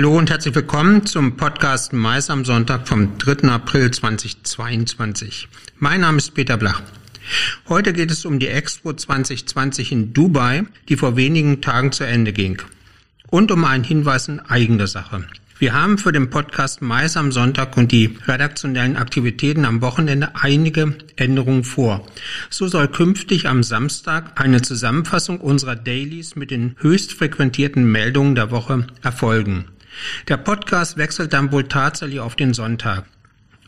Hallo und herzlich willkommen zum Podcast Mais am Sonntag vom 3. April 2022. Mein Name ist Peter Blach. Heute geht es um die Expo 2020 in Dubai, die vor wenigen Tagen zu Ende ging. Und um einen Hinweis in eigener Sache. Wir haben für den Podcast Mais am Sonntag und die redaktionellen Aktivitäten am Wochenende einige Änderungen vor. So soll künftig am Samstag eine Zusammenfassung unserer Dailies mit den höchst frequentierten Meldungen der Woche erfolgen. Der Podcast wechselt dann wohl tatsächlich auf den Sonntag.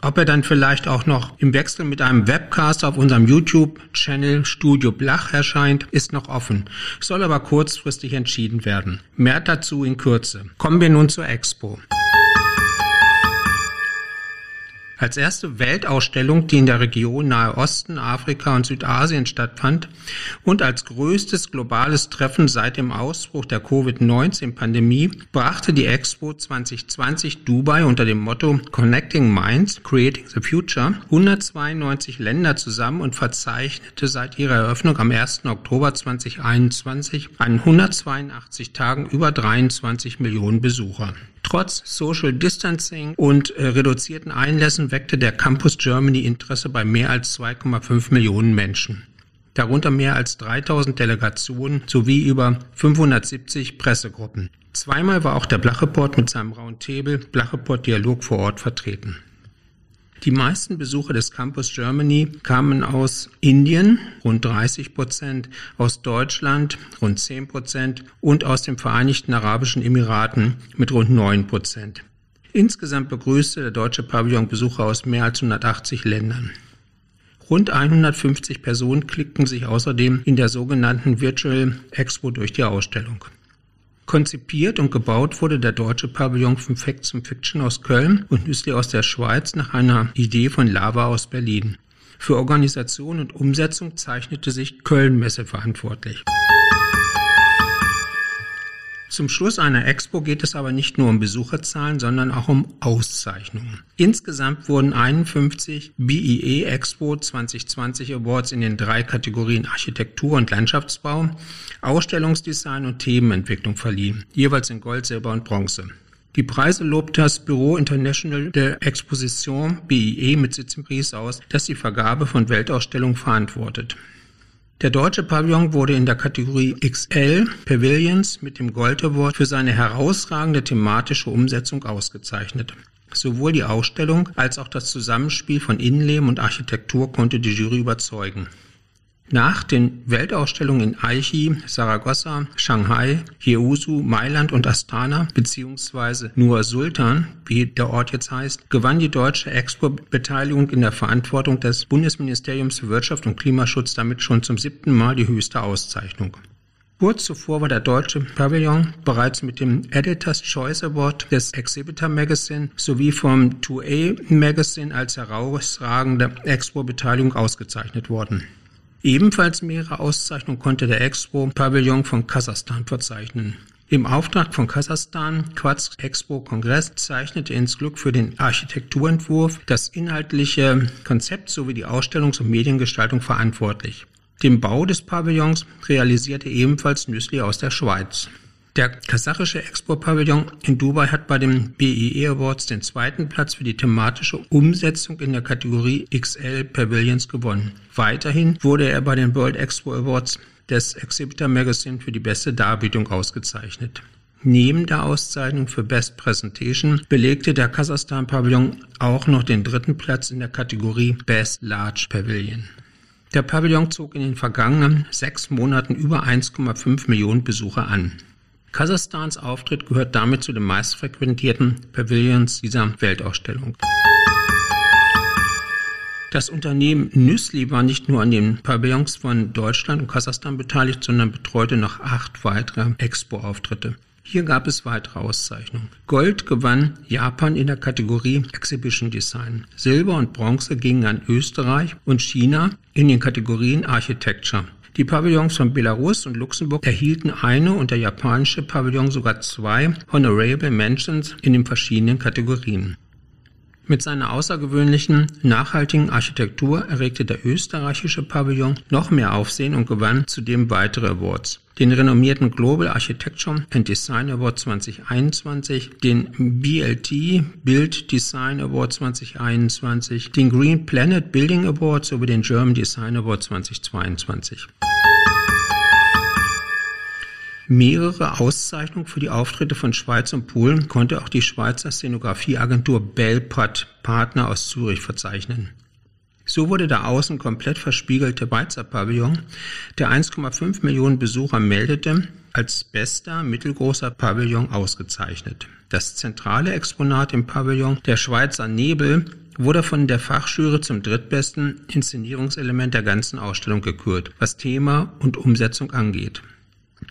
Ob er dann vielleicht auch noch im Wechsel mit einem Webcast auf unserem YouTube-Channel Studio Blach erscheint, ist noch offen, soll aber kurzfristig entschieden werden. Mehr dazu in Kürze. Kommen wir nun zur Expo. Als erste Weltausstellung, die in der Region Nahe Osten, Afrika und Südasien stattfand und als größtes globales Treffen seit dem Ausbruch der Covid-19-Pandemie, brachte die Expo 2020 Dubai unter dem Motto Connecting Minds, Creating the Future 192 Länder zusammen und verzeichnete seit ihrer Eröffnung am 1. Oktober 2021 an 182 Tagen über 23 Millionen Besucher. Trotz Social Distancing und äh, reduzierten Einlässen weckte der Campus Germany Interesse bei mehr als 2,5 Millionen Menschen. Darunter mehr als 3000 Delegationen sowie über 570 Pressegruppen. Zweimal war auch der Blacheport mit seinem Roundtable Blacheport Dialog vor Ort vertreten. Die meisten Besucher des Campus Germany kamen aus Indien, rund 30 Prozent, aus Deutschland, rund 10 Prozent und aus den Vereinigten Arabischen Emiraten mit rund 9 Prozent. Insgesamt begrüßte der deutsche Pavillon Besucher aus mehr als 180 Ländern. Rund 150 Personen klickten sich außerdem in der sogenannten Virtual Expo durch die Ausstellung. Konzipiert und gebaut wurde der deutsche Pavillon von Facts and Fiction aus Köln und Nüssli aus der Schweiz nach einer Idee von Lava aus Berlin. Für Organisation und Umsetzung zeichnete sich Köln Messe verantwortlich. Zum Schluss einer Expo geht es aber nicht nur um Besucherzahlen, sondern auch um Auszeichnungen. Insgesamt wurden 51 BIE Expo 2020 Awards in den drei Kategorien Architektur und Landschaftsbau, Ausstellungsdesign und Themenentwicklung verliehen, jeweils in Gold, Silber und Bronze. Die Preise lobt das Büro International de Exposition BIE mit Sitz in Paris aus, das die Vergabe von Weltausstellungen verantwortet. Der deutsche Pavillon wurde in der Kategorie XL Pavilions mit dem Gold Award für seine herausragende thematische Umsetzung ausgezeichnet. Sowohl die Ausstellung als auch das Zusammenspiel von Innenleben und Architektur konnte die Jury überzeugen. Nach den Weltausstellungen in Aichi, Saragossa, Shanghai, Jeosu, Mailand und Astana bzw. Nur Sultan, wie der Ort jetzt heißt, gewann die deutsche Expo Beteiligung in der Verantwortung des Bundesministeriums für Wirtschaft und Klimaschutz damit schon zum siebten Mal die höchste Auszeichnung. Kurz zuvor war der deutsche Pavillon bereits mit dem Editor's Choice Award des Exhibitor Magazine sowie vom 2A Magazine als herausragende Expo-Beteiligung ausgezeichnet worden. Ebenfalls mehrere Auszeichnungen konnte der Expo-Pavillon von Kasachstan verzeichnen. Im Auftrag von Kasachstan Quatsch Expo Kongress zeichnete ins Glück für den Architekturentwurf, das inhaltliche Konzept sowie die Ausstellungs- und Mediengestaltung verantwortlich. Den Bau des Pavillons realisierte ebenfalls Nüssli aus der Schweiz. Der kasachische Expo-Pavillon in Dubai hat bei den BIE Awards den zweiten Platz für die thematische Umsetzung in der Kategorie XL Pavilions gewonnen. Weiterhin wurde er bei den World Expo Awards des Exhibitor Magazine für die beste Darbietung ausgezeichnet. Neben der Auszeichnung für Best Presentation belegte der Kasachstan-Pavillon auch noch den dritten Platz in der Kategorie Best Large Pavilion. Der Pavillon zog in den vergangenen sechs Monaten über 1,5 Millionen Besucher an. Kasachstans Auftritt gehört damit zu den meistfrequentierten Pavilions dieser Weltausstellung. Das Unternehmen Nüssli war nicht nur an den Pavillons von Deutschland und Kasachstan beteiligt, sondern betreute noch acht weitere Expo-Auftritte. Hier gab es weitere Auszeichnungen. Gold gewann Japan in der Kategorie Exhibition Design. Silber und Bronze gingen an Österreich und China in den Kategorien Architecture. Die Pavillons von Belarus und Luxemburg erhielten eine und der japanische Pavillon sogar zwei Honorable Mentions in den verschiedenen Kategorien. Mit seiner außergewöhnlichen, nachhaltigen Architektur erregte der österreichische Pavillon noch mehr Aufsehen und gewann zudem weitere Awards. Den renommierten Global Architecture and Design Award 2021, den BLT Build Design Award 2021, den Green Planet Building Award sowie den German Design Award 2022. Mehrere Auszeichnungen für die Auftritte von Schweiz und Polen konnte auch die Schweizer Szenografieagentur Belprat Partner aus Zürich verzeichnen. So wurde der außen komplett verspiegelte Weizer Pavillon, der 1,5 Millionen Besucher meldete, als bester mittelgroßer Pavillon ausgezeichnet. Das zentrale Exponat im Pavillon, der Schweizer Nebel, wurde von der Fachjury zum drittbesten Inszenierungselement der ganzen Ausstellung gekürt, was Thema und Umsetzung angeht.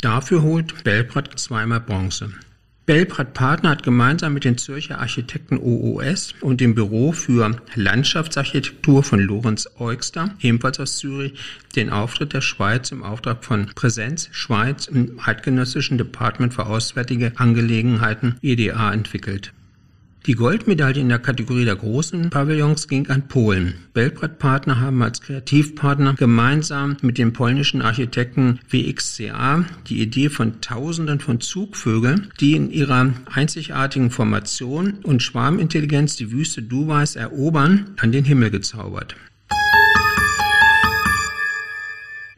Dafür holt Belprat zweimal Bronze. Belprat Partner hat gemeinsam mit den Zürcher Architekten OOS und dem Büro für Landschaftsarchitektur von Lorenz Eugster, ebenfalls aus Zürich, den Auftritt der Schweiz im Auftrag von Präsenz Schweiz im Eidgenössischen Department für Auswärtige Angelegenheiten EDA entwickelt. Die Goldmedaille in der Kategorie der großen Pavillons ging an Polen. Belgrad-Partner haben als Kreativpartner gemeinsam mit dem polnischen Architekten WXCA die Idee von Tausenden von Zugvögeln, die in ihrer einzigartigen Formation und Schwarmintelligenz die Wüste Dubais erobern, an den Himmel gezaubert.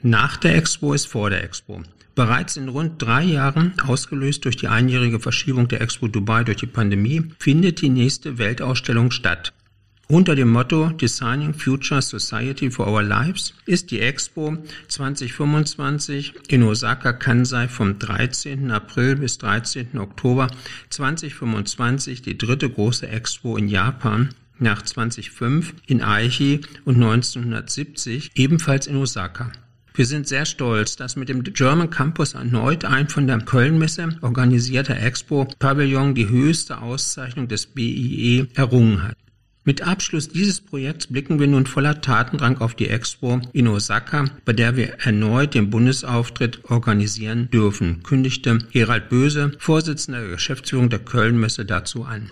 Nach der Expo ist vor der Expo. Bereits in rund drei Jahren, ausgelöst durch die einjährige Verschiebung der Expo Dubai durch die Pandemie, findet die nächste Weltausstellung statt. Unter dem Motto Designing Future Society for Our Lives ist die Expo 2025 in Osaka Kansai vom 13. April bis 13. Oktober 2025 die dritte große Expo in Japan nach 2005 in Aichi und 1970 ebenfalls in Osaka. Wir sind sehr stolz, dass mit dem German Campus erneut ein von der Kölnmesse organisierter Expo-Pavillon die höchste Auszeichnung des BIE errungen hat. Mit Abschluss dieses Projekts blicken wir nun voller Tatendrang auf die Expo in Osaka, bei der wir erneut den Bundesauftritt organisieren dürfen, kündigte Gerald Böse, Vorsitzender der Geschäftsführung der Kölnmesse, dazu an.